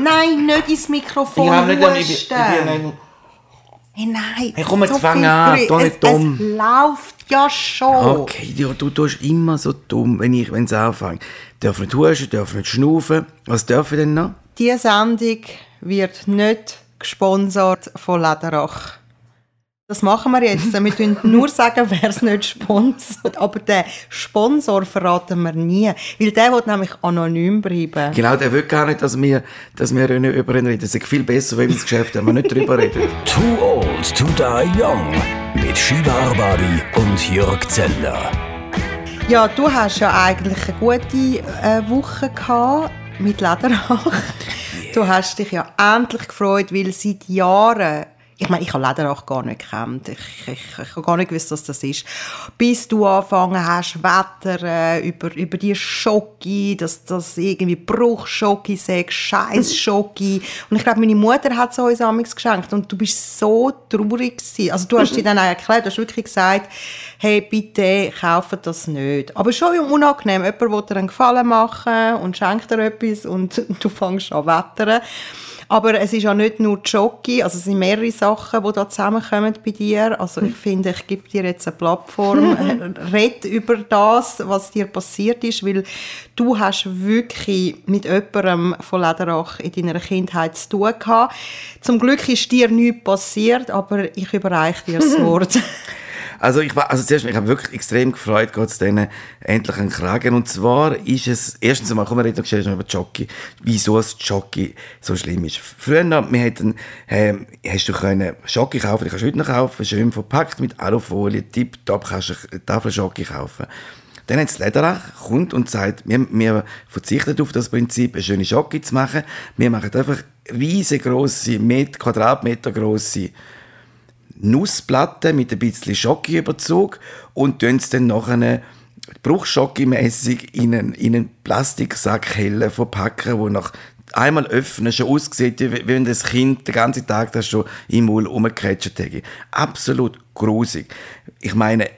Nein, nicht ins Mikrofon Ich habe nicht... Ich, ich, ich nicht... Hey, nein. Hey, komm, jetzt so fang an, tu nicht dumm. Es läuft ja schon. Okay, ja, du tust immer so dumm, wenn ich, wenn es anfängt. Darf nicht husten, darf nicht schnaufen. Was darf ich denn noch? Diese Sendung wird nicht gesponsert von Lederach. Das machen wir jetzt. Wir können nur sagen, wer es nicht sponsert. Aber den Sponsor verraten wir nie. Weil der will nämlich anonym bleiben. Genau, der will gar nicht, dass wir, dass wir nicht über ihn reden. Das ist viel besser, wenn wir das Geschäft haben, wir nicht drüber reden. Too Old to Die Young mit Shiva Arbari und Jörg Zeller. Ja, du hast ja eigentlich eine gute äh, Woche gehabt mit Lederach. Du hast dich ja endlich gefreut, weil seit Jahren ich meine, ich habe Lederach gar nicht gekannt. Ich, ich, ich habe gar nicht gewusst, was das ist. Bis du angefangen hast, Wetter über, über die Schocke, dass das irgendwie Bruchschocke sei, Scheißschocke. Und ich glaube, meine Mutter hat es uns amigs geschenkt. Und du bist so traurig gewesen. Also du hast dir dann auch erklärt, du hast wirklich gesagt, hey, bitte, kaufe das nicht. Aber schon unangenehm. Jemand will dir einen Gefallen machen und schenkt dir etwas und du fängst an wettern. Aber es ist ja nicht nur Jockey, also es sind mehrere Sachen, die da zusammenkommen bei dir. Also ich finde, ich gebe dir jetzt eine Plattform, red über das, was dir passiert ist, weil du hast wirklich mit jemandem von Lederach in deiner Kindheit zu tun gehabt. Zum Glück ist dir nichts passiert, aber ich überreiche dir das Wort. Also ich war, also zuerst, ich habe wirklich extrem gefreut, Gott denen endlich einen Kragen. Und zwar ist es, erstens einmal, kommen wir reden noch über Jockey, wieso das Jockey so schlimm ist. Früher, noch, wir hätten, äh, hast du können Jockey kaufen, die kannst heute noch kaufen, schön verpackt mit Alufolie, tipptopp, kannst du eine Tafel Jockey kaufen. Dann hat Lederach kommt und sagt, wir, wir verzichten auf das Prinzip, eine schöne Jockey zu machen. Wir machen einfach riesengroße, Met Quadratmeter große Nussplatten mit ein bisschen Schokiüberzug und tun es dann nachher bruchschockimässig in einen, in einen Plastiksack helle verpacken, wo nach einmal öffnen schon aussieht, wie wenn das Kind den ganzen Tag das schon im Maul rumgecatcht hätte. Absolut grusig. Ich meine,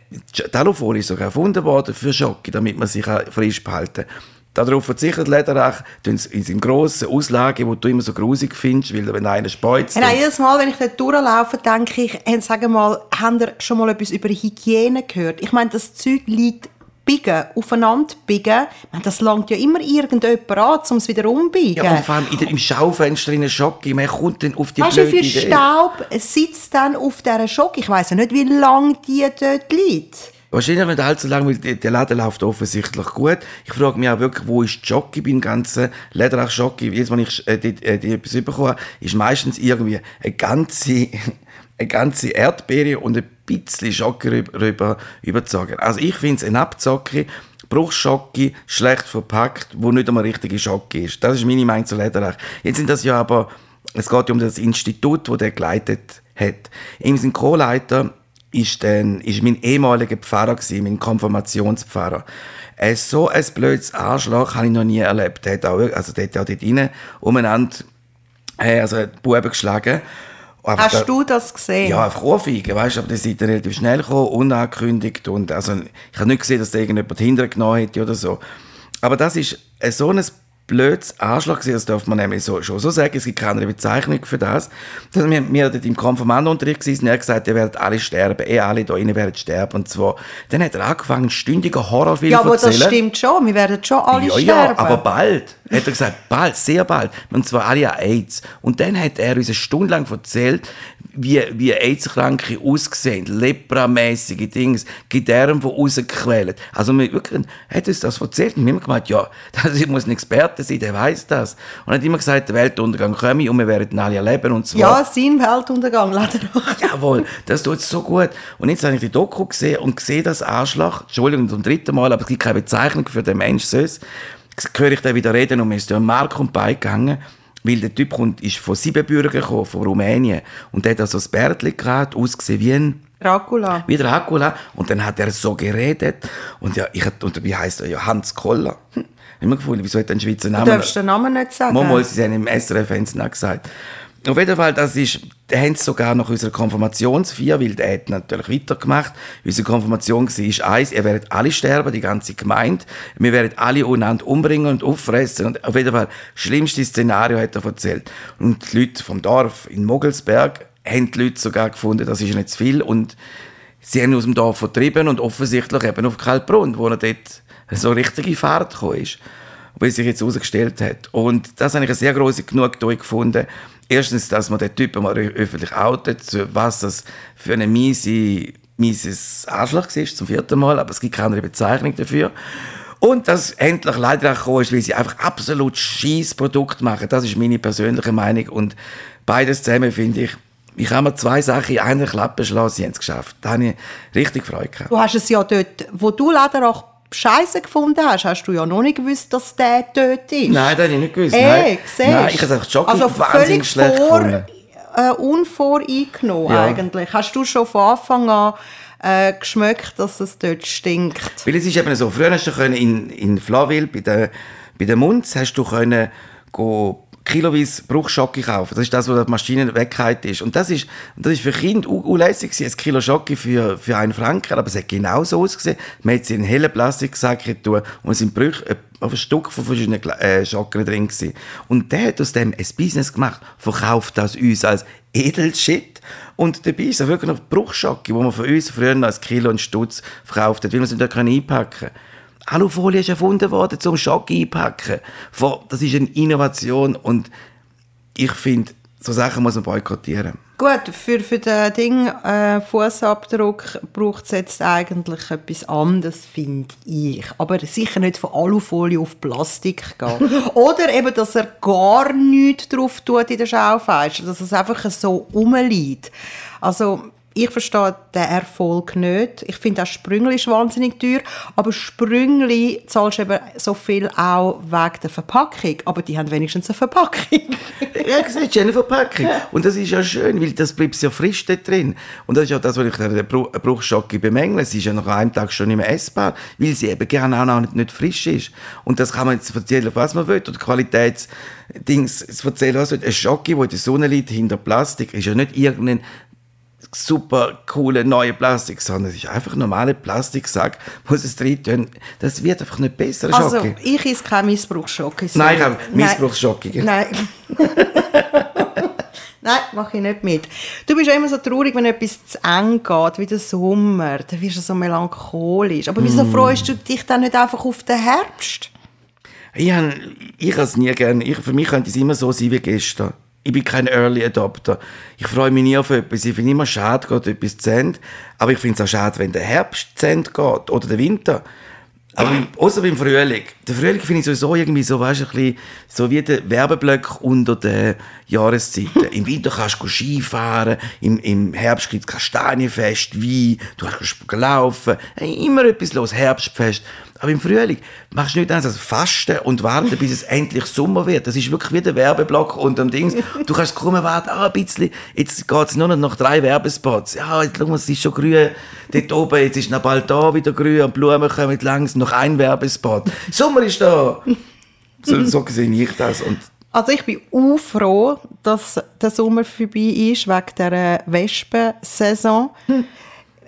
Alufolie ist sogar erfunden worden für Schocke, damit man sich frisch behalten kann. Darauf verzichtet Lederach, tun sie in seinem grossen Auslage, wo du immer so grusig findest, weil wenn einer speuzt. Nein, jedes Mal, wenn ich dort durchlaufe, denke ich, hey, sag mal, habt ihr schon mal etwas über Hygiene gehört? Ich meine, das Zeug liegt biegen, aufeinander biegen. Meine, das langt ja immer irgendjemand an, um es wieder umbiegen. Ja, und vor allem im Schaufenster in der Schocke, man kommt dann auf die Weißt du, wie blöde viel Idee. Staub sitzt dann auf dieser Schocke? Ich weiss ja nicht, wie lange die dort liegt. Wahrscheinlich nicht allzu lange, weil der- Laden läuft offensichtlich gut. Ich frage mich auch wirklich, wo ist die Jockey beim ganzen Lederach Jockey? Jedes Mal, ich äh, die, äh, habe, ist meistens irgendwie eine ganze, eine ganze Erdbeere und ein bisschen Jockey rüber, überzogen. Also ich finde es ein Abzocke, Bruchschocke, schlecht verpackt, wo nicht einmal richtige Schocke ist. Das ist meine Meinung zu Lederach. Jetzt sind das ja aber, es geht ja um das Institut, wo der geleitet hat. Ihm sind Co-Leiter ist, dann, ist mein ehemaliger Pfarrer gewesen, mein Konfirmationspfarrer. Äh, so ein blödes Arschloch habe ich noch nie erlebt. Der hat auch, also der hat auch dort rein umeinander, äh, also Buben geschlagen. Aber da- Hast du das gesehen? ja, einfach Ohrfeigen, weißt du, aber die sind dann relativ schnell gekommen, unangekündigt und also ich habe nicht gesehen, dass da irgendjemand hinterher genommen hätte oder so. Aber das ist äh, so ein blödes Arschloch gewesen, das darf man nämlich so, schon so sagen, es gibt keine Bezeichnung für das. Dass wir, wir dort im Konfirmandenunterricht waren, und er hat gesagt, ihr werdet alle sterben, eh alle da innen werden sterben und zwar, dann hat er angefangen, einen stündigen Horrorfilm ja, zu aber das erzählen. stimmt schon. Wir werden schon alle Ja, sterben. ja, aber bald. Hat er gesagt, bald, sehr bald. Und zwar alle an AIDS. Und dann hat er uns eine Stunde lang erzählt, wie, wie AIDS-Kranke aussehen, lepramäßige Dinge, Gedärme, die rausquälen. Also wir wirklich, hat uns das erzählt und wir haben gemeint, ja, das muss ein Experte sein, der weiß das. Und er hat immer gesagt, der Weltuntergang komme und wir werden alle erleben und zwar... ja, sein Weltuntergang, Lederach. Jawohl, das tut so gut. Und jetzt habe ich die Doku gesehen und sehe das Arschloch, Entschuldigung, zum dritten Mal, aber es gibt keine Bezeichnung für den Mensch sonst. Höre ich dann wieder reden und mir ist der Mark und beigegangen, weil der Typ kommt, ist von Siebenbürger gekommen, von Rumänien. Und der hat also das Bärtli gehabt, ausgesehen wie ein Dracula. wie Dracula. Und dann hat er so geredet. Und ja, ich und wie heißt er? Ja, Hans Koller. Hm. Ich habe mir gefunden, wieso hat einen Schweizer Du Namen? darfst den Namen nicht sagen. Mal, sie haben im SRF haben sie gesagt. auf jeden Fall, das ist, da haben sie sogar nach unserer Konfirmationsfeier, weil der hat natürlich weitergemacht. Unsere Konfirmation war eins, ihr werdet alle sterben, die ganze Gemeinde. Wir werden alle untereinander umbringen und auffressen. Und auf jeden Fall, das schlimmste Szenario hat er erzählt. Und die Leute vom Dorf in Mogelsberg haben die Leute sogar gefunden, das ist nicht zu viel. Und sie haben aus dem Dorf vertrieben und offensichtlich eben auf Kaltbrunn, wo er dort so richtige Fahrt gekommen ist wie sich jetzt herausgestellt hat. Und das habe ich eine sehr große Genugtuung gefunden. Erstens, dass man den Typen mal öffentlich outet, was das für eine miese, mieses Arschloch ist, zum vierten Mal, aber es gibt keine Bezeichnung dafür. Und dass endlich leider auch gekommen ist, weil sie einfach absolut scheiß Produkt machen. Das ist meine persönliche Meinung. Und beides zusammen finde ich, ich habe mir zwei Sachen in einer Klappe schlagen, sie haben es geschafft. Da habe ich richtig Freude gehabt. Du hast es ja dort, wo du leider auch Scheiße gefunden hast, hast du ja noch nicht gewusst, dass der dort ist. Nein, das habe ich nicht gewusst. Ey, Nein, Nein ich habe es Jogging also wahnsinnig schlecht vor, gefunden. äh, unvoreingenommen Ja. eigentlich. Hast du schon von Anfang an äh, geschmeckt, dass es dort stinkt? Weil es ist eben so, früher hast du in, in Flawil bei der, bei der Munz hast du können go kiloweise Bruchschocke kaufen. Das ist das, wo die Maschine weggehalten ist. Und das ist, das ist für Kinder unlässig gewesen. Ein Kilo Schocke für, für einen Franken. Aber es hat genau so ausgesehen. Man hat sie in einen hellen Plastiksack getan und es sind Brüche, äh, auf ein Stück von verschiedenen äh, Schocken drin gewesen. Und der hat aus dem ein Business gemacht, verkauft das uns als Edelshit. Und dabei ist es wirklich noch Bruchschocke, wo man von uns früher ein Kilo und Stutz verkauft hat, weil man sie dort einpacken können. Alufolie ist erfunden worden zum Schock einpacken. Das ist eine Innovation und ich finde, so Sachen muss man boykottieren. Gut, für, für den Ding äh, Fußabdruck braucht es jetzt eigentlich etwas anderes, finde ich. Aber sicher nicht von Alufolie auf Plastik gehen. Oder eben, dass er gar nichts drauf tut in der Schaufenster, dass es einfach so rumliegt. Also, ich verstehe den Erfolg nicht. Ich finde auch Sprüngli ist wahnsinnig teuer, aber Sprüngli zahlst du eben so viel auch wegen der Verpackung. Aber die haben wenigstens eine Verpackung. Ja, es ist eine Verpackung. Und das ist ja schön, weil das bleibt ja frisch dort drin. Und das ist ja das, was ich der Bru- Bruchschocke bemängle. Sie ist ja nach einem Tag schon nicht mehr essbar, weil sie eben gerne auch noch nicht, frisch ist. Und das kann man jetzt erzählen, was man will. Oder Qualitätsdings erzählen, was man will. Ein Schocke, der in der Sonne liegt, hinter Plastik, ist ja nicht irgendein super coole neue Plastik, sondern es ist einfach ein normaler Plastiksack, sie es drin tun. Das wird einfach nicht besser, Also, Schocke. ich esse keinen Missbrauchsschocke. Nein, ich habe. Missbrauchsschocke. Nein. Nein, mache ich nicht mit. Du bist ja immer so traurig, wenn etwas zu eng geht, wie der Sommer. Dann wirst du so melancholisch. Aber wieso Mm. freust du dich dann nicht einfach auf den Herbst? Ich habe ich es nie gern. Ich, für mich könnte es immer so sein wie gestern. Ich bin kein Early Adopter. Ich freue mich nie auf etwas. Ich finde immer schade, geht etwas zu Ende. Aber ich finde es auch schade, wenn der Herbst zu Ende geht. Oder der Winter. Aber außer beim Frühling. Der Frühling finde ich sowieso irgendwie so, weißt, ein bisschen, so wie der Werbeblock unter den Jahreszeiten. Im Winter kannst du Skifahren, im, im Herbst gibt es Kastanienfest, Wein, du kannst laufen. Immer etwas los, Herbstfest. Aber im Frühling machst du nichts anderes als fasten und warten, bis es endlich Sommer wird. Das ist wirklich wie der Werbeblock unter dem Dings. Du kannst kaum warten, ah, ein bisschen, jetzt geht es nur noch nach drei Werbespots. Ja, jetzt schau mal, es ist schon grün dort oben, jetzt ist noch bald da wieder grün und Blumen kommen langsam, noch ein Werbespot. Sommer ist da! So, so sehe ich das. Und Also ich bin auch froh, dass der Sommer vorbei ist, wegen der Wespensaison.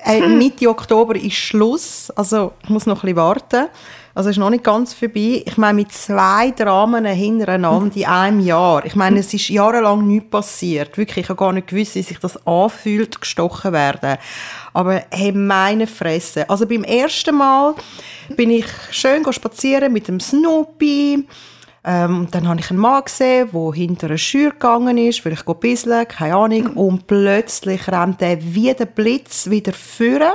Äh, Mitte Oktober ist Schluss, also ich muss noch ein bisschen warten. Also es ist noch nicht ganz vorbei. Ich meine, mit zwei Dramen hintereinander in einem Jahr. Ich meine, es ist jahrelang nichts passiert. Wirklich, ich habe gar nicht gewusst, wie sich das anfühlt, gestochen werden. Aber hey, meine Fresse. Also beim ersten Mal bin ich schön spazieren mit dem Snoopy. Ähm, dann habe ich einen Mann gesehen, der hinter einer Schür gegangen ist, vielleicht go bisseln, keine Ahnung. Und plötzlich rennt er wie der Blitz wieder führen.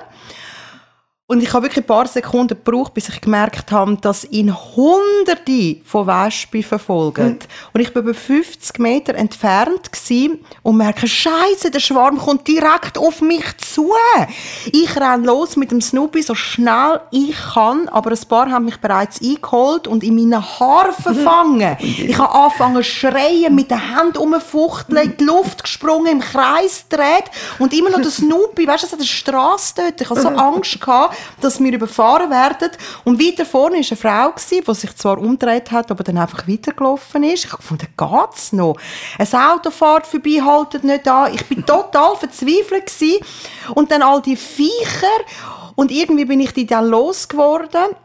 Und ich habe wirklich ein paar Sekunden gebraucht, bis ich gemerkt habe, dass ihn Hunderte von Wespen verfolgen. Und ich war über 50 Meter entfernt und merke, Scheiße, der Schwarm kommt direkt auf mich zu. Ich renne los mit dem Snoopy so schnell ich kann, aber ein paar haben mich bereits eingeholt und in meinen Haaren verfangen. Ich habe angefangen zu schreien, mit den Händen rumfuchteln, in die Luft gesprungen, im Kreis gedreht und immer noch der Snoopy, weißt du, hat eine Straße dort. Ich hatte so Angst gehabt, dass wir überfahren werden. Und weiter vorne war eine Frau, die sich zwar umgedreht hat, aber dann einfach weitergelaufen ist. Ich habe gefunden, geht's noch? Ein Auto fährt vorbei, haltet nicht an. Ich bin total verzweifelt gewesen. Und dann all die Viecher. Und irgendwie bin ich die dann losgeworden.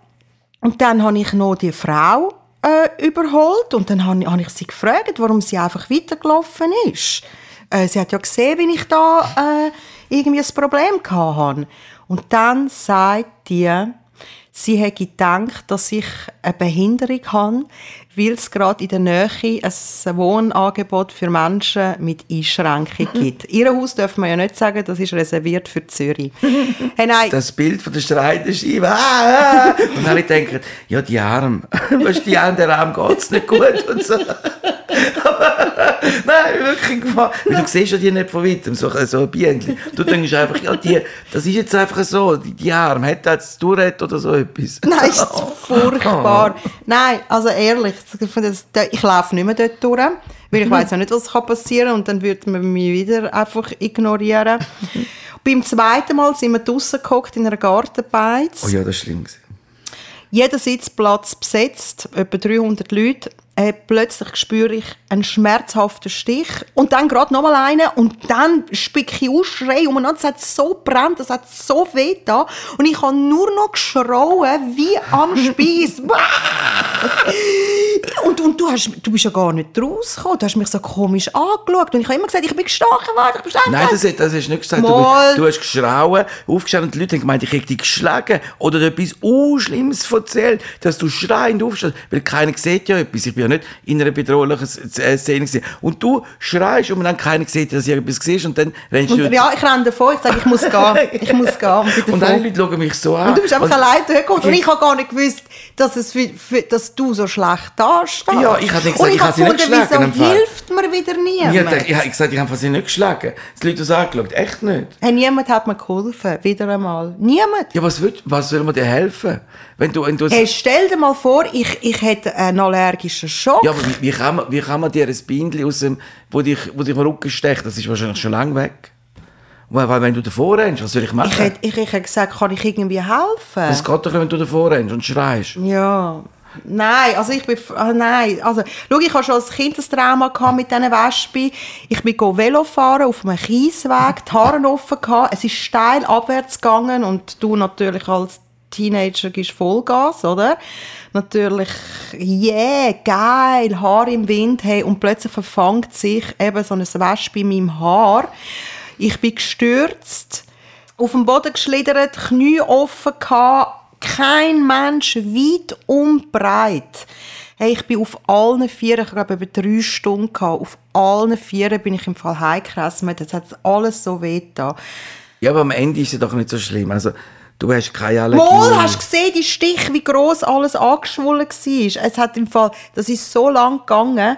Und dann habe ich noch die Frau äh, überholt und dann habe, habe ich sie gefragt, warum sie einfach weitergelaufen ist. Äh, sie hat ja gesehen, wie ich da äh, irgendwie ein Problem hatte. Und dann sagt die, sie hätte gedacht, dass ich eine Behinderung habe, weil es gerade in der Nähe ein Wohnangebot für Menschen mit Einschränkung gibt. Ihr Haus darf man ja nicht sagen, das ist reserviert für Zürich. Hey, nein. Das Bild von der Streiterscheibe. Ah, ah. Und alle denken, ja, die Arme. Weißt die Arme, der Arm geht es nicht gut und so. Nein, wirklich gefahren. Weil du siehst ja die nicht von weitem, so, so ein Bienchen. Du denkst einfach, ja, die, das ist jetzt einfach so, die, die Arme, hat jetzt Tourette oder so etwas. Nein, ist furchtbar. Nein, also ehrlich, ich laufe nicht mehr dort durch, weil ich weiß ja nicht, was passieren kann und dann würde man mich wieder einfach ignorieren. Beim zweiten Mal sind wir draußen gehockt in einer Gartenbeiz. Oh ja, das ist schlimm. Jeder Sitzplatz besetzt, etwa 300 Leute äh, plötzlich spüre ich einen schmerzhaften Stich und dann gerade nochmal einen und dann spicke ich aus, schreie und es hat so brennt, es hat so weh da und ich habe nur noch geschrauen wie am Spieß. und, und du, hast, du bist ja gar nicht rausgekommen, du hast mich so komisch angeschaut und ich habe immer gesagt, ich bin gestochen worden, ich bin gestochen Nein, das, das hast du nicht gesagt, du, du, hast geschrauen, aufgestanden und die Leute haben gemeint, ich hätte dich geschlagen oder etwas Unschlimmes erzählt, dass du schreiend aufstehst, weil keiner sieht ja etwas, ich bin ja nicht in einer bedrohlichen Szene gewesen. Und du schreist und dann keiner sieht, dass ich etwas siehst und dann rennst und, du... Ja, ich renne davor, ich sage, ich muss gehen, ich muss gehen. Und, und dann Leute schauen mich so an. Und du bist einfach allein durchgekommen und ich habe gar nicht gewusst, dass, es für, für, dass du so schlecht dastehst. Ja, ich habe nicht gesagt, ich, ich habe sie nicht geschlagen. wieso hilft mir wieder niemand? Ich, habe gesagt, ich habe sie nicht geschlagen. Die Leute haben angeschaut, echt nicht. Hey, niemand hat mir geholfen, wieder einmal. Niemand. Ja, was, will, was soll man dir helfen? Wenn du, wenn du hey, stell dir mal vor, ich, ich hätte einen allergischen Schock. Ja, aber wie, wie, kann, man, wie kann man dir ein Bindchen aus dem, wo dich, wo dich im Rücken stecht, das ist wahrscheinlich schon lange weg. Weil, wenn du davor rennst, was soll ich machen? Ich hätte, ich, ich hätte gesagt, kann ich irgendwie helfen? Es geht doch, wenn du davor rennst und schreist. Ja. Nein, also ich bin, ah, nein, also, schau, ich hatte schon als Kind ein Trauma mit diesen Wespen. Ich bin Velo fahren auf einem Kiesweg, die Haare offen gehabt, es ist steil abwärts gegangen und du natürlich als Teenager gibst Vollgas, oder? Natürlich, yeah, geil, Haar im Wind, hey, und plötzlich verfangt sich eben so ein Wespe in meinem Haar. Ich bin gestürzt, auf dem Boden geschlittert, Knie offen gehabt, kein Mensch weit und breit. Hey, ich bin auf allen Vieren, ich glaube, über drei Stunden gehabt. Auf allen Vieren bin ich im Fall heimgerissen. Das hat alles so weh da. Ja, aber am Ende ist es doch nicht so schlimm. Also, Du hast keine Allergie. Mal, hast du gesehen, die Stich, wie gross alles angeschwollen war. Es hat im Fall, das ist so lang gegangen.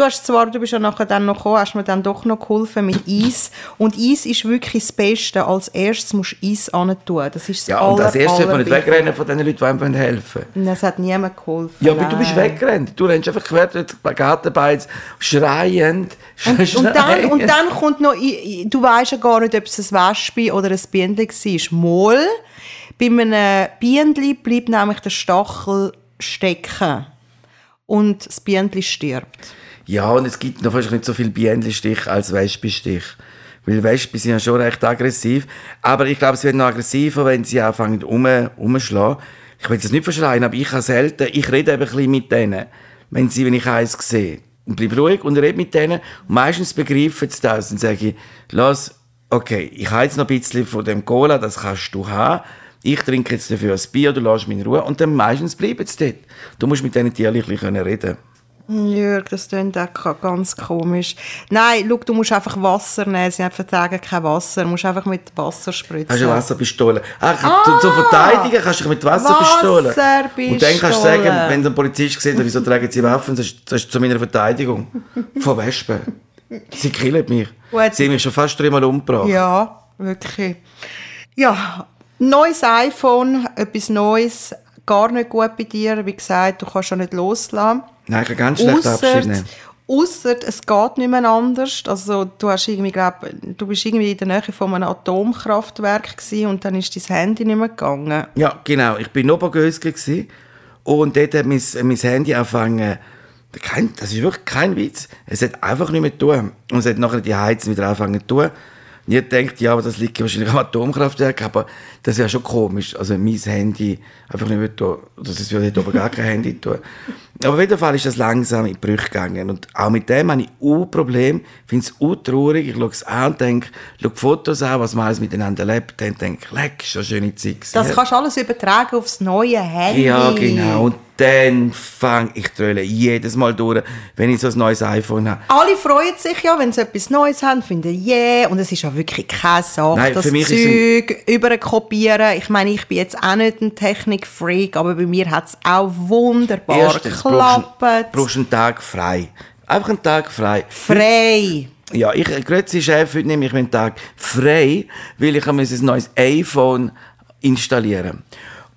Du hast zwar, du bist ja nachher dann noch gekommen, hast mir dann doch noch geholfen mit Eis. Und Eis ist wirklich das Beste. Als erstes musst du Eis tun. Das ist das Ja, und als erstes sollte man nicht wegrennen von den Leuten, die einem helfen wollen. Es hat niemand geholfen. Ja, aber Nein. du bist weggerannt. Du rennst einfach quer durch die Gartenbeiz, schreiend, und, und, dann, und dann kommt noch, du weißt ja gar nicht, ob es ein Wespe oder ein Bienen war. Mal bei einem Bienen bleibt nämlich der Stachel stecken und das Bienen stirbt. Ja, und es gibt noch fast nicht so viel Bienenstich als Wespenstich. Weil Wespen sind ja schon recht aggressiv. Aber ich glaube, sie werden noch aggressiver, wenn sie anfangen um, umschlagen. Ich will es nicht verschreien, aber ich habe selten, ich rede eben ein bisschen mit denen, wenn, sie, wenn ich eins sehe. Und bleibe ruhig und rede mit denen. Und meistens begreifen sie das und sage ich, lass, okay, ich habe jetzt noch ein bisschen von dem Cola, das kannst du haben ich trinke jetzt dafür ein Bier, du lässt mich in Ruhe und dann meistens bleiben sie dort. Du musst mit diesen Tieren reden Jörg, das klingt auch ganz komisch. Nein, schau, du musst einfach Wasser nehmen. Sie haben vertragen kein Wasser. Du musst einfach mit Wasser spritzen. Hast du eine Wasserpistole? Ach, ah, zum Verteidigen kannst du dich mit Wasserpistole. Wasserpistole. Und dann kannst du sagen, wenn der Polizist sieht, wieso tragen sie Waffen, das ist, das ist zu meiner Verteidigung. Von Wespen. Sie killen mich. Gut. Sie haben mich schon fast dreimal umgebracht. Ja, wirklich. Ja, Neues iPhone, etwas Neues, gar nicht gut bei dir. Wie gesagt, du kannst schon nicht loslassen. Nein, ich kann ganz schlecht Abschied nehmen. Ausser es geht nicht mehr anders. Also du hast irgendwie, glaub, du bist irgendwie in der Nähe von einem Atomkraftwerk und dann ist dein Handy nicht mehr gegangen. Ja, genau. Ich bin in Obergösgen und dort hat mein, mein Handy angefangen, kein, das ist wirklich kein Witz, es hat einfach nicht mehr tun. Und es hat nachher die Heizung wieder angefangen zu tun. Und ich denkt, ja, aber das liegt wahrscheinlich am Atomkraftwerk, aber das wäre schon komisch. Also mein Handy einfach nicht mehr tun. Das würde oben gar kein Handy tun. Aber auf jeden Fall ist das langsam in die Brüche gegangen. Und auch mit dem habe ich ein Problem. Ich finde es traurig. Ich schaue es an und denke, schaue Fotos an, was man alles miteinander lebt. Dann denke ich, leck, eine schöne Zeit. gewesen. Das kannst du alles übertragen aufs neue Handy. Ja, genau. Und dann fange ich tröle jedes Mal durch, wenn ich so ein neues iPhone habe. Alle freuen sich ja, wenn sie etwas Neues haben, finden yeah. Und es ist ja wirklich keine Sache, Nein, das für mich ist Zeug überkopieren. Ich meine, ich bin jetzt auch nicht ein Technikfreak, aber bei mir hat es auch wunderbar Erstens brauchst du, brauchst einen Tag frei. Einfach einen Tag frei. Frei. Ja, ich, grüezi Chef, heute nehme ich meinen Tag frei, weil ich habe ein neues iPhone installieren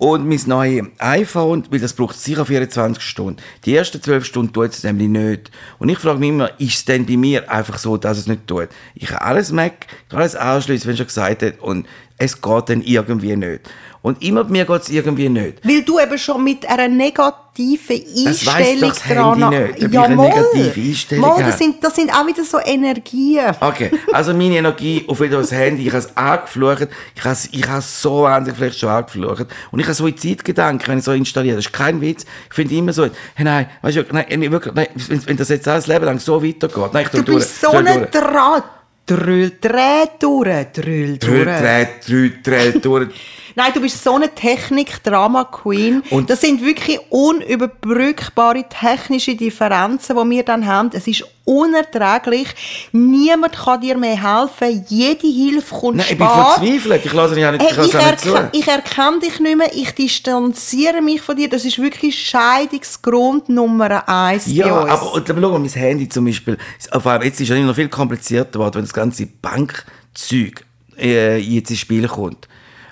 und mein neues iPhone, weil das braucht sicher 24 Stunden. Die ersten 12 Stunden tut es nämlich nicht. Und ich frage mich immer, ist es denn bei mir einfach so, dass es nicht tut? Ich habe alles Mac, ich kann alles anschließen, wenn schon gesagt hat, und es geht dann irgendwie nicht. Und immer mir geht es irgendwie nicht. Weil du eben schon mit einer negativen Das Einstellung doch das Handy nicht, ob ich Ja, eine mal. negative Einstellung mal, das sind, das sind auch wieder so Energien. Okay, also meine Energie auf wieder das Handy, ich habe es angeflucht, ich habe es ich habe es so wahnsinnig vielleicht schon angeflucht und ich habe Zeitgedanken, wenn ich so installiere, das ist kein Witz, ich finde immer so, hey, nein, weißt du, nein, wirklich, nein, wenn, das jetzt alles Leben lang so weitergeht, nein, ich Du bist durch, so ein. Draht. Drüll, dreh durch, drüll, Drüll, durch. dreh, drüll, dreh, durch. Nein, du bist so eine Technik-Drama-Queen. Und- Das sind wirklich unüberbrückbare technische Differenzen, die wir dann haben. Es ist unerträglich. Niemand kann dir mehr helfen. Jede Hilfe kommt Nein, ich bin spät. verzweifelt, ich lasse ja nicht, Hey, ich ich, auch nicht zu. erkenne, ich erkenne dich nicht mehr, ich distanziere mich von dir. Das ist wirklich Scheidungsgrund Nummer eins bei Ja, aber und, schau mal, mein Handy zum Beispiel, vor allem jetzt ist es noch viel komplizierter geworden, wenn das ganze Bankzeug äh, jetzt ins Spiel kommt.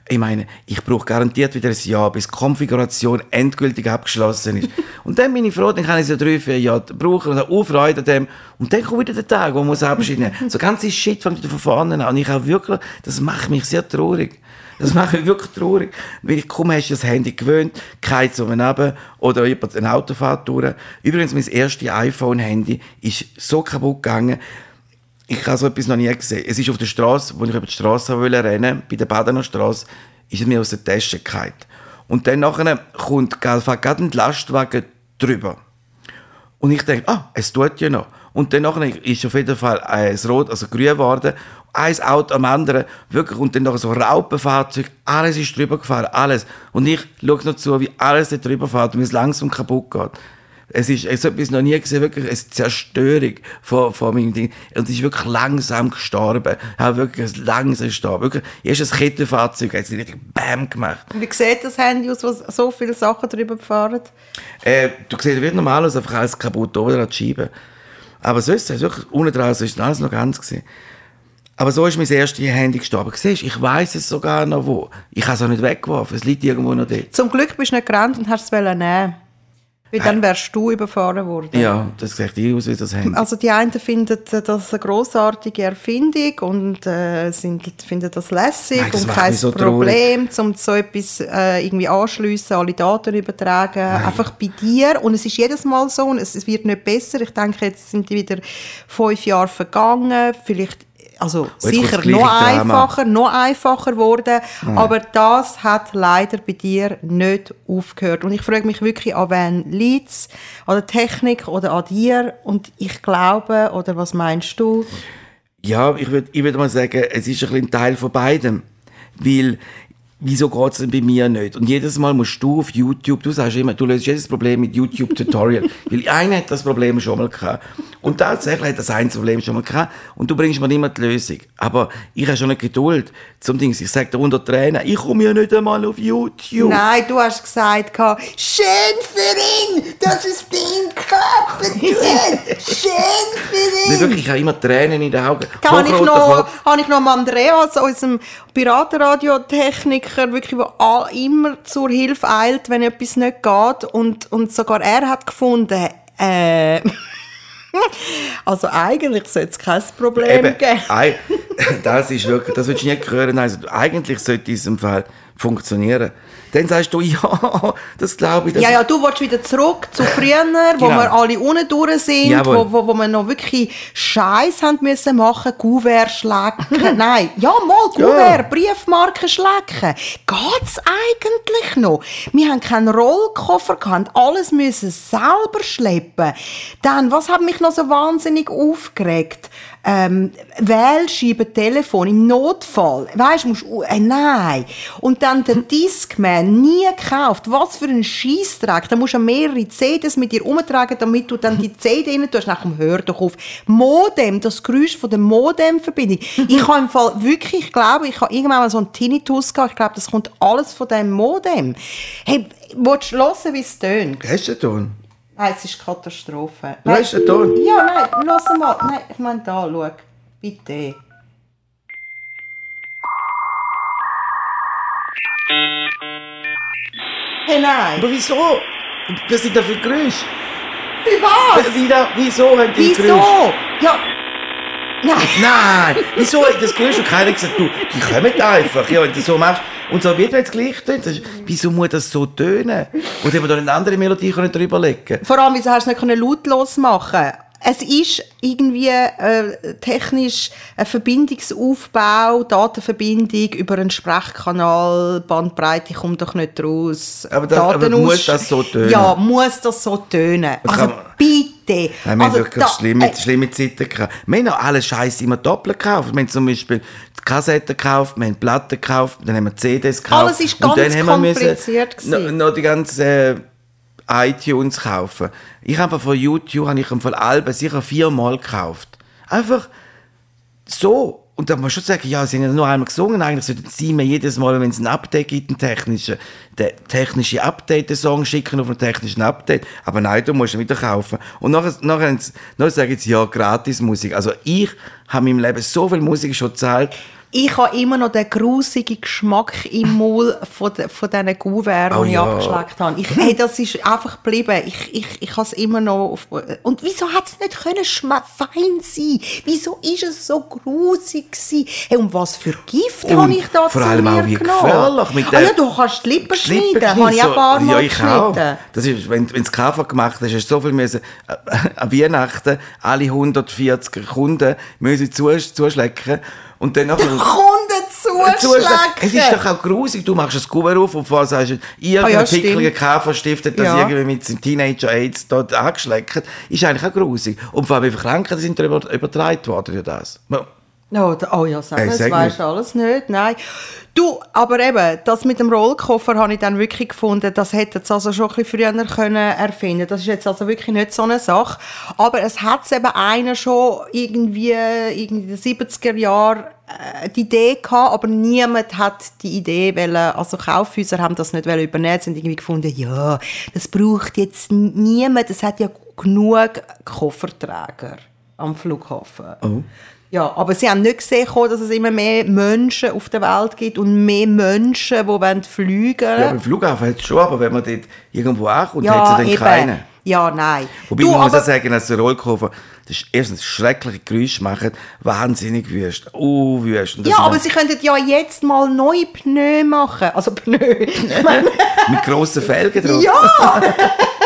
Ich meine, ich brauche garantiert wieder ein Jahr, bis die Konfiguration endgültig abgeschlossen ist. und dann bin ich froh, dann kann ich so drei, vier Jahre brauchen und habe auch Freude an dem. Und dann kommt wieder der Tag, wo man muss Abschied nehmen. So ganze Shit fängt wieder von vorne an. Und ich habe wirklich, das macht mich sehr traurig. Das macht mich wirklich traurig. Weil ich kaum hast du das Handy gewöhnt, kein so runter oder jemand eine Autofahrt durch. Übrigens, mein erstes iPhone-Handy ist so kaputt gegangen, ich habe so etwas noch nie gesehen. Es ist auf der Straße, wo ich über die Straße wollte rennen, bei der Badener Straße, ist es mir aus der Tasche gefallen. Und dann nachher kommt gerade ein Lastwagen drüber. Und ich denke, ah, es tut ja noch. Und dann ist auf jeden Fall ein Rot, also grün geworden, ein Auto am anderen, wirklich, und dann nachher so Raupenfahrzeug, alles ist drüber gefahren, alles. Und ich schaue noch zu, wie alles da drüber fährt und wie es langsam kaputt geht. Es ist, es habe ich noch nie gesehen, wirklich eine Zerstörung von, von meinem Ding. Und es ist wirklich langsam gestorben. Ich habe wirklich langsam gestorben. Wirklich, erst ein Kettenfahrzeug hat es richtig BAM gemacht. Wie sieht das Handy aus, wo so viele Sachen drüber fahren? Äh, du siehst, wird normal aus, einfach alles kaputt oben dran die Scheibe. Aber sonst, es ist wirklich, unten dran ist alles noch ganz gewesen. Aber so ist mein erstes Handy gestorben. Siehst, ich weiß es sogar noch wo. Ich habe es auch nicht weggeworfen, es liegt irgendwo noch dort. Zum Glück bist du nicht gerannt und hast es nehmen. Weil dann wärst du überfahren worden. Ja, das sieht eh aus wie das Handy. Also die einen finden das eine großartige Erfindung und äh, sind, finden das lässig Nein, das und kein so Problem, um so etwas äh, irgendwie anschliessen, alle Daten übertragen, einfach bei dir. Und es ist jedes Mal so und es, es wird nicht besser. Ich denke, jetzt sind die wieder fünf Jahre vergangen, vielleicht also kommt sicher noch einfacher, noch einfacher geworden, aber das hat leider bei dir nicht aufgehört. Und ich frage mich wirklich, an wen liegt es? An der Technik oder an dir? Und ich glaube, oder was meinst du? Ja, ich würde ich würd mal sagen, es ist ein ein Teil von beidem. Weil, wieso geht es denn bei mir nicht? Und jedes Mal musst du auf YouTube, du sagst immer, du löst jedes Problem mit YouTube-Tutorial. weil einer hat das Problem schon mal gehabt. Und tatsächlich hat das ein Problem schon mal gehabt. Und du bringst mir immer die Lösung. Aber ich habe schon nicht Geduld zum Ding. Ich sage dir unter Tränen, ich komme ja nicht einmal auf YouTube. Nein, du hast gesagt, schön für ihn, dass es ihm Körper tut. Schön für Nicht ihn. wirklich, ich habe immer Tränen in den Augen. Da habe ich, noch, habe ich noch mal Andreas, unserem Piratenradio-Techniker, wirklich, der all- immer zur Hilfe eilt, wenn etwas nicht geht. Und, und sogar er hat gefunden, äh, Also eigentlich sollte es kein Problem Eben, geben. ei- das ist wirklich, das willst du nicht hören. Also, eigentlich sollte in diesem Fall funktionieren. Dann sagst du, ja, das glaube ich. Das Ja, ja, du willst wieder zurück zu früher, wo Genau. wir alle unten durch sind, Jawohl. wo, wo, wo wir noch wirklich Scheiß haben müssen machen, Kuvert schlecken. Nein, ja, mal Kuvert, Briefmarken schlecken. Geht's eigentlich noch? Wir haben keinen Rollkoffer gehabt, alles müssen selber schleppen. Dann, was hat mich noch so wahnsinnig aufgeregt? ähm, Wählscheiben, Telefon im Notfall. Weißt du, musst, äh, nein. Und dann der Discman, nie gekauft. Was für ein Scheissdreck. Da musst du mehrere CDs mit dir umtragen, damit du dann die CD rein tust. Komm, hör doch auf. Modem, das Geräusch von der Modem-Verbindung. ich habe im Fall wirklich, ich glaube, ich habe irgendwann mal so einen Tinnitus gehabt. Ich glaube, das kommt alles von dem Modem. Hey, willst du hören, wie es tönt? Hast du Ton? Nein, es ist Katastrophe. Du hast den Ton? Ja, nein, lass mal. Nein, ich meine da, schau. Bitte. Hey, nein. Aber wieso? Was sind da für Geräusche? Wie was? Wie da, wieso haben die Wieso? Geräusche? Ja. Nein. Nein, wieso hat das Geräusch? Und keiner gesagt, du, die kommen einfach. Ja, wenn du so machst. Und so wird jetzt gleich ist- Wieso muss das so tönen? Und haben wir da eine andere Melodie können drüber legen Vor allem, wieso hast du es nicht können lautlos machen Es ist irgendwie äh, technisch ein Verbindungsaufbau, Datenverbindung über einen Sprechkanal, Bandbreite kommt doch nicht raus. Aber da- aber muss das so tönen? Ja, muss das so tönen. Das Also man- bitte. Nein, wir haben also, wirklich da- schlimme, äh, schlimme Zeiten gehabt. Wir haben auch alle Scheiße immer doppelt gekauft. Wir haben zum Beispiel die Kassetten gekauft, wir haben Platten gekauft, dann haben wir CDs gekauft. Alles ist und ganz haben kompliziert müssen noch, gewesen. noch die ganzen äh, iTunes kaufen. Ich habe von YouTube habe ich von Alben sicher viermal gekauft. Einfach so. Und da muss man schon sagen, ja, sie haben ja nur einmal gesungen. Eigentlich sollten sie mir jedes Mal, wenn es ein Update gibt, ein technische, der technische Update, den Song schicken auf einen technischen Update. Aber nein, du musst ihn wieder kaufen. Und nachher, nachher, nachher sagen sie, ja, gratis Musik. Also ich habe in meinem Leben so viel Musik schon gezahlt. Ich habe immer noch den grusigen Geschmack im Mund von, de, von diesen Kuverts, Oh die ich ja. abgeschleckt habe. Ich, hey, das ist einfach geblieben. Ich, ich, ich habe es immer noch... Auf, und wieso hat es nicht können fein sein Wieso ist es so grusig gewesen? Hey, und was für Gift Und habe ich da vor zu allem mir auch wie gefährlich mit ah, der- ja, du kannst die Lippen Die Lippen schneiden. Habe ich auch ein paar Mal Ja, ich auch. geschnitten. Das ist, wenn, du Kaffee gemacht hast, hast du so viel müssen, äh, an Weihnachten alle 140 Kunden müssen zus, zuschlecken. Und dann nachher... Kunden zuschlecken! Es ist doch auch grusig. Du machst ein Kuvert auf und vorher sagst du, irgendein Ah ja, pickliger hat das Ja. irgendwie mit seinem Teenager-Aids dort angeschleckt. Ist eigentlich auch grusig. Und vor allem, wie viele Krankheiten sind da über, übertragen worden durch das? Oh, oh ja, sag Ey, das weisst du alles nicht. Nein. Du, aber eben, das mit dem Rollkoffer habe ich dann wirklich gefunden, das hätte es also schon ein bisschen früher können erfinden Das ist jetzt also wirklich nicht so eine Sache. Aber es hat eben einer schon irgendwie in den 70er Jahren äh, die Idee gehabt, aber niemand hat die Idee wollen, also Kaufhäuser haben das nicht wollen übernehmen, haben irgendwie gefunden, ja, das braucht jetzt niemand, es hat ja genug Kofferträger am Flughafen. Oh. Ja, aber sie haben nicht gesehen, dass es immer mehr Menschen auf der Welt gibt und mehr Menschen, die wollen fliegen Ja, beim Flughafen hat es schon, aber wenn man dort irgendwo ankommt, Ja, hat es dann eben. keinen. Ja, nein. Wobei Du, man muss auch sagen, dass der Rollkoffer das ist erstens schreckliche Geräusche macht, wahnsinnig wüst, uh, wüst. Ja, aber sie könnten ja jetzt mal neue Pneu machen. Also Pneu. Mit grossen Felgen drauf. ja!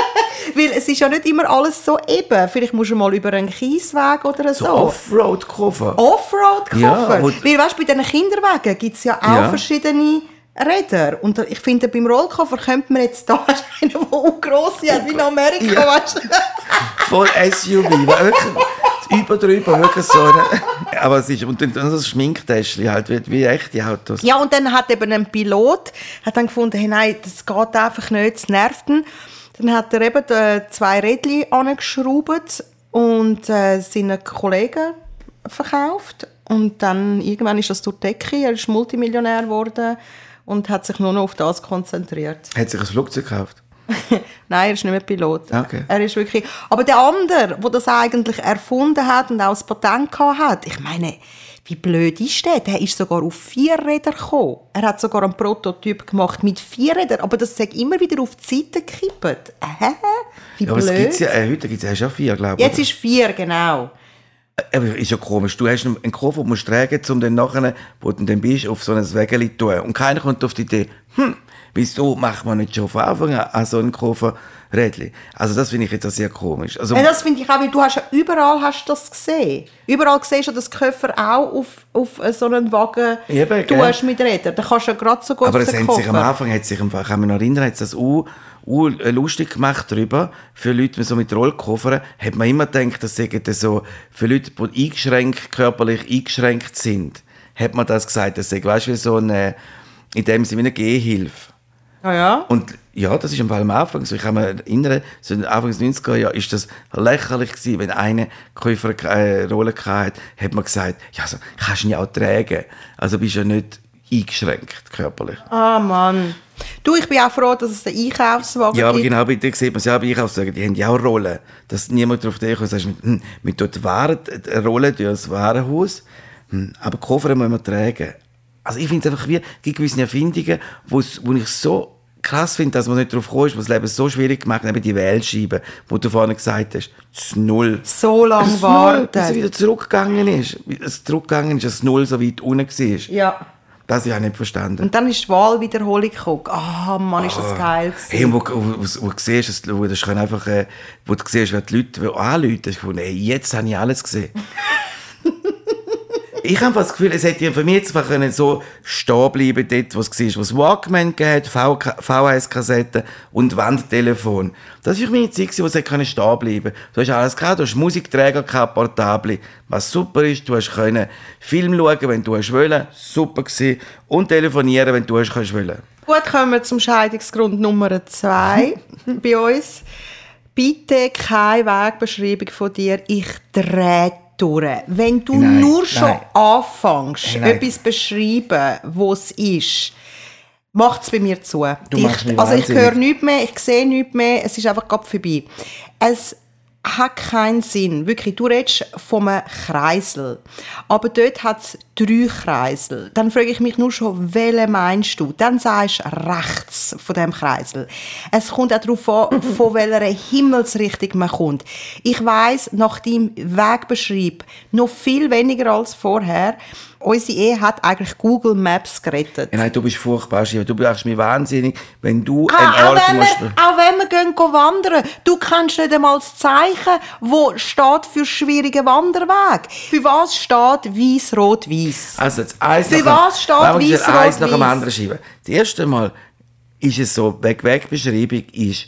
Weil es ist ja nicht immer alles so eben. Vielleicht musst du mal über einen Kiesweg oder so. So Offroad-Koffer. Offroad-Koffer. Ja, Weil, weißt du, bei diesen Kinderwagen gibt es ja auch Ja. verschiedene Räder. Und ich finde, beim Rollkoffer könnte man jetzt da einen, der gross ist, wie in Amerika, Ja. weißt du? Voll SUV. über drüber, wirklich so. Eine, aber es ist, und dann so ein Schminktäschchen halt, wie, wie echte Autos. Ja, und dann hat eben ein Pilot hat dann gefunden, hey, nein, das geht einfach nicht, es nervt ihn. Dann hat er eben die zwei Rädchen angeschraubt und äh, seinen Kollegen verkauft. Und dann irgendwann ist das durch die Decke, er ist Multimillionär geworden und hat sich nur noch auf das konzentriert. Hat sich ein Flugzeug gekauft. Nein, er ist nicht mehr Pilot. Okay. Er ist wirklich. Aber der andere, der das eigentlich erfunden hat und auch das Patent hat, ich meine, wie blöd ist der? Der ist sogar auf vier Räder gekommen. Er hat sogar einen Prototyp gemacht mit vier Rädern, aber das sagt immer wieder auf die Seite gekippt. Hä? Wie Ja, aber es blöd. gibt's ja, äh, heute gibt es ja schon vier, glaube ich. Jetzt ist vier, genau. Aber ist ja komisch. Du hast einen Koffer, den du musst tragen, um dann nachher, wo du dann bist, auf so ein Wägeli zu tun. Und keiner kommt auf die Idee, hm, wieso macht man nicht schon von Anfang an an so einen Koffer Rädli? Also das finde ich jetzt auch sehr komisch. Also, Ja, das finde ich auch, weil du hast ja überall hast du das gesehen. Überall siehst du, dass Köffer auch auf, auf so einen Wagen Eben, du hast mit Rädern. Da kannst du ja gerade so gut aber den haben sich am Koffer. Anfang, hat sich kann mich noch erinnern, hat das u, äh, lustig gemacht darüber, für Leute so mit Rollkoffern, hat man immer gedacht, das seien so, für Leute, die eingeschränkt, körperlich eingeschränkt sind, hat man das gesagt, das sei, weißt du, wie so eine, in dem Sinne wie eine Gehhilfe. Ja, ja. Und ja, das ist am Anfang so. Ich kann mich erinnern, so Anfang des 90er Jahren ist das lächerlich gewesen, wenn eine Käufer eine Rolle hatte, hat man gesagt, ja, also, kannst du ihn ja auch tragen. Also bist du ja nicht eingeschränkt körperlich. Ah, Mann. Du, ich bin auch froh, dass es den Einkaufswagen Ja, aber gibt. genau, bei dir sieht man es ja bei Einkaufswagen, die haben ja auch Rollen. Dass niemand darauf denkt und sagt, hm, Waren, eine Rolle durch das Warenhaus, hm, aber Koffer muss man tragen. Also ich finde es einfach wie, es gibt gewisse Erfindungen, wo ich so krass finde, dass man nicht darauf kommt, was das Leben so schwierig gemacht hat, eben die Wählscheibe, wo du vorhin gesagt hast, das Null. So lange Das Null, bis es warten. wieder zurückgegangen ist. Wie Es zurückgegangen ist, dass das Null so weit unten war. Ja. Das habe ich auch nicht verstanden. Und dann ist die Wahlwiederholung gekommen. Ah, Mann, ist das geil gewesen. Hey, wo, wo, wo, wo du siehst, wo, das einfach, äh, wo du siehst, wer die Leute die anrufen, du gefunden, hey, jetzt habe ich alles gesehen. Ich habe das Gefühl, es hätte für mich jetzt können so stehen bleiben dort, wo es war, wo es Walkman gab, VHS-Kassetten und Wandtelefon. Das war für mich die Zeit, wo es hätte können stehen bleiben Du hast alles gehabt, du hast Musikträger gehabt, Portable, was super ist, du hast können Film schauen, wenn du hast wollen, super gewesen, und telefonieren, wenn du hast wollen. Gut, kommen wir zum Scheidungsgrund Nummer zwei bei uns. Bitte keine Wegbeschreibung von dir. Ich drehe durch. Wenn du Nein, nur schon nein. anfängst, nein. etwas beschreiben, wo es ist, macht es bei mir zu. Du mich also ich höre nichts mehr, ich sehe nichts mehr, es ist einfach gerade vorbei. Es hat keinen Sinn. Wirklich, du redest von einem Kreisel. Aber dort hat es drei Kreisel. Dann frage ich mich nur schon, welchen meinst du? Dann sagst du rechts von dem Kreisel. Es kommt auch darauf an, von welcher Himmelsrichtung man kommt. Ich weiß nach deinem Wegbeschreib noch viel weniger als vorher. Unsere Ehe hat eigentlich Google Maps gerettet. Ja, nein, du bist furchtbar, Shiva. Du machst mich wahnsinnig, wenn du Ah, einen auch, Ort wenn musst... wir, auch wenn wir gehen, gehen wandern, du kennst nicht einmal das Zeichen, wo steht für schwierigen Wanderweg. Für was steht weiß, rot, weiß? Also, jetzt eins Für nach was steht eins rot, nach dem anderen schieben. Das erste Mal ist es so, Weg-Weg-Beschreibung ist,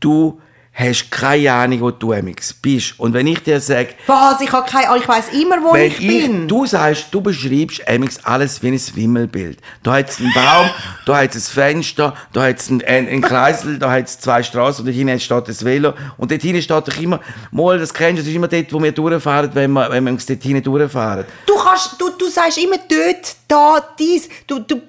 du hast keine Ahnung, wo du amix bist. Und wenn ich dir sage, Was? Ich, habe keine, Ahnung, ich weiss immer, wo wenn ich bin. du sagst, du beschreibst amix alles wie ein Wimmelbild. Da hat es einen Baum, da hat es ein Fenster, da hat es einen, einen, einen Kreisel, da hat es zwei Straßen und da hinten steht das Velo. Und dort hinten steht doch immer, mal, das kennst du, das ist immer dort, wo wir durchfahren, wenn wir, wenn wir uns dort hinten durchfahren. Du, kannst, du, du sagst immer dort, da, dies. Du, du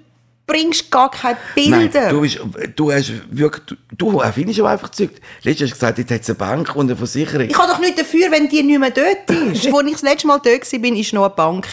bringst gar keine Bilder. Nein, du, bist, du hast wirklich, du, du erfindest aber einfach Zeug. Letztens hast du gesagt, jetzt hat es eine Bank und eine Versicherung. ich habe doch nicht dafür, wenn die nicht mehr dort ist. Als ich das letzte Mal dort war, war noch eine Bank.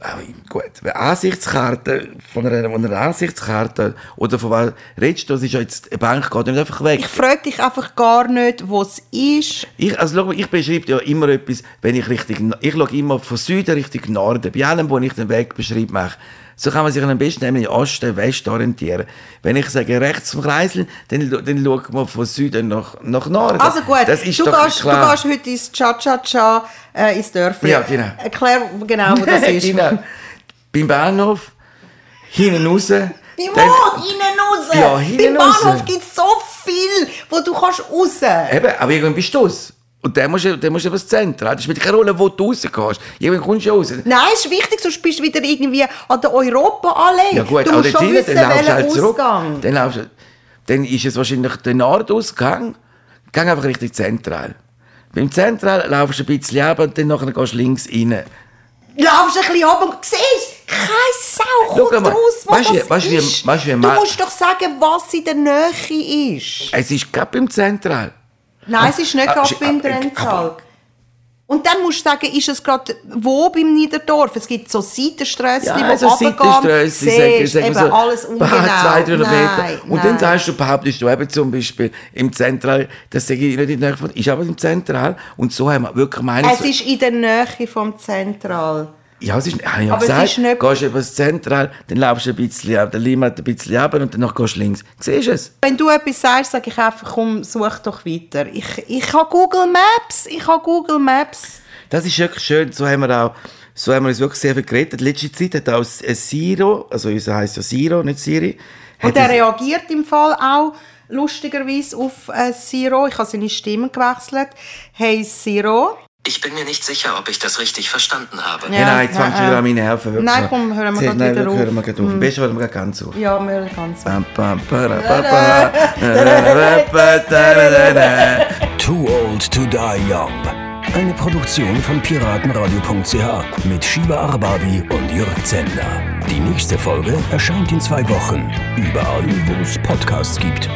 Aber gut, eine Ansichtskarte, von einer, von einer Ansichtskarte, oder von was redest du, das ist ja jetzt, eine Bank geht nicht einfach weg. Ich frage dich einfach gar nicht, wo es ist. Ich, also, schau ich beschreibe ja immer etwas, wenn ich Richtung, ich schaue immer von Süden Richtung Norden. Bei allem, wo ich den Weg beschreibe, mache. So kann man sich am besten nämlich Osten, West orientieren. Wenn ich sage rechts vom Kreisel, dann, dann schaut man von Süden nach, nach Norden. Also gut, das ist du, doch gehst, du klar. gehst heute ins Cha-Cha-Cha, äh, ins Dörfli. Ja, genau. Erklär genau, wo das ist. genau. Beim Bahnhof, hinten raus. Wie dann- wo? Innen raus? Ja, hinten Beim raus. Bahnhof gibt es so viel, wo du kannst raus. Eben, aber irgendwann bist du raus. Und dann musst du, dann musst du übers Zentrum. Das spielt keine Rolle, wo du rausgehst. Irgendwann kommst du raus. Nein, ist wichtig, sonst bist du wieder irgendwie an der Europa-Allee. Ja gut, du aber musst schon wissen, dann laufst du halt zurück. Ausgang. Dann, laufst dann ist es wahrscheinlich der Nordausgang. Geh einfach Richtung Zentral. Beim Zentral laufst du ein bisschen ab und dann nachher gehst du links rein. Laufst ein bisschen ab und siehst, keine Sau Schau kommt mal, raus, wo weißt du, das weißt du, wie- ist. weißt du, wie du ma- musst doch sagen, was in der Nähe ist. Es ist gerade beim Zentral. Nein, es ist nicht ah, gerade beim ah, äh. Und dann musst du sagen, ist es gerade wo beim Niederdorf? Es gibt so Seitenströssli, Ja, die also runtergehen. Seitenströssli, Siehst, eben alles ungenau. Zwei, drei Meter. Nein, Und dann nein. sagst du, behauptest du eben zum Beispiel im Zentral, das sage ich nicht in der Nähe von, ist aber im Zentral. Und so haben wir wirklich meine Es ist in der Nähe vom Zentral. Ja, es ist, habe ich ja Aber es gesagt, ist nicht- gehst über das Zentral, dann laufst du ein bisschen, ab, der Limit ein bisschen runter und danach gehst du links. Siehst du es? Wenn du etwas sagst, sage ich einfach, komm, such doch weiter. Ich, ich habe Google Maps, ich habe Google Maps. Das ist wirklich schön, so haben wir auch, so haben wir uns wirklich sehr viel geredet. Letzte Zeit hat auch ein Siro, also unser heisst ja Siro, nicht Siri. hat Und er reagiert im Fall auch lustigerweise auf äh, Siro. Ich habe seine Stimme gewechselt. Hey Siro. Ich bin mir nicht sicher, ob ich das richtig verstanden habe. Hey, nein, jetzt fängst du äh, wieder an meine Nerven. wirklich. Nein, komm, hören wir nein, wieder auf. hören wir gerade auf. Am besten hören wir gerade ganz auf. Ja, wir hören ganz. Da. Too Old to Die Young. Eine Produktion von piratenradio.ch mit Shiva Arbabi und Jörg Zender. Die nächste Folge erscheint in zwei Wochen. Überall, wo es Podcasts gibt.